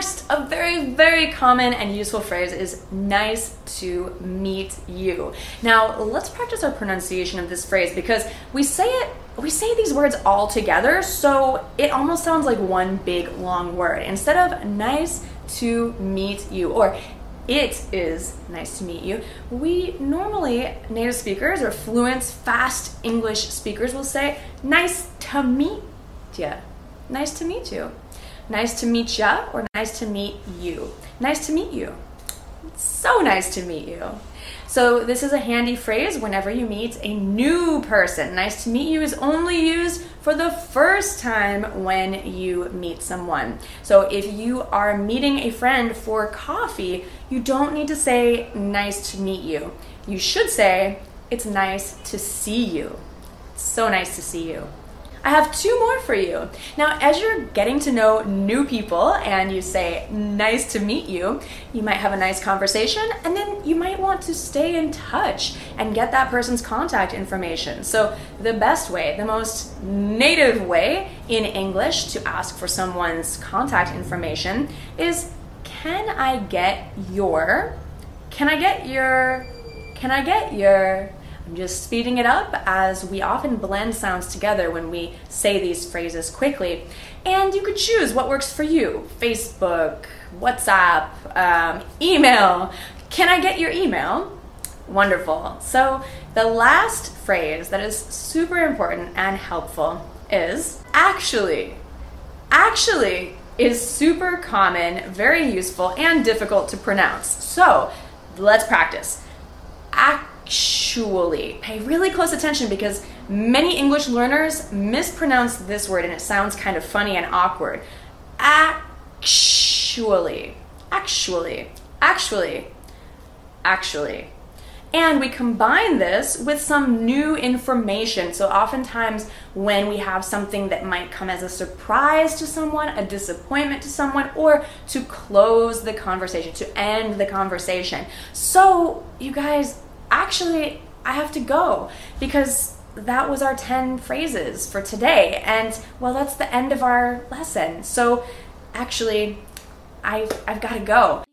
Next, a very, very common and useful phrase is nice to meet you. Now, let's practice our pronunciation of this phrase because we say it we say these words all together, so it almost sounds like one big long word. Instead of nice to meet you or it is nice to meet you. We normally, native speakers or fluent, fast English speakers will say, nice to meet you. Nice to meet you. Nice to meet ya or nice to meet you. Nice to meet you. It's so nice to meet you. So, this is a handy phrase whenever you meet a new person. Nice to meet you is only used for the first time when you meet someone. So, if you are meeting a friend for coffee, you don't need to say nice to meet you. You should say it's nice to see you. It's so nice to see you. I have two more for you. Now, as you're getting to know new people and you say, nice to meet you, you might have a nice conversation and then you might want to stay in touch and get that person's contact information. So, the best way, the most native way in English to ask for someone's contact information is, can I get your, can I get your, can I get your, I'm just speeding it up as we often blend sounds together when we say these phrases quickly. And you could choose what works for you Facebook, WhatsApp, um, email. Can I get your email? Wonderful. So, the last phrase that is super important and helpful is actually. Actually is super common, very useful, and difficult to pronounce. So, let's practice. Actually. Pay really close attention because many English learners mispronounce this word and it sounds kind of funny and awkward. Actually. Actually. Actually. Actually. And we combine this with some new information. So, oftentimes, when we have something that might come as a surprise to someone, a disappointment to someone, or to close the conversation, to end the conversation. So, you guys, actually, I have to go because that was our 10 phrases for today. And well, that's the end of our lesson. So actually, I've, I've got to go.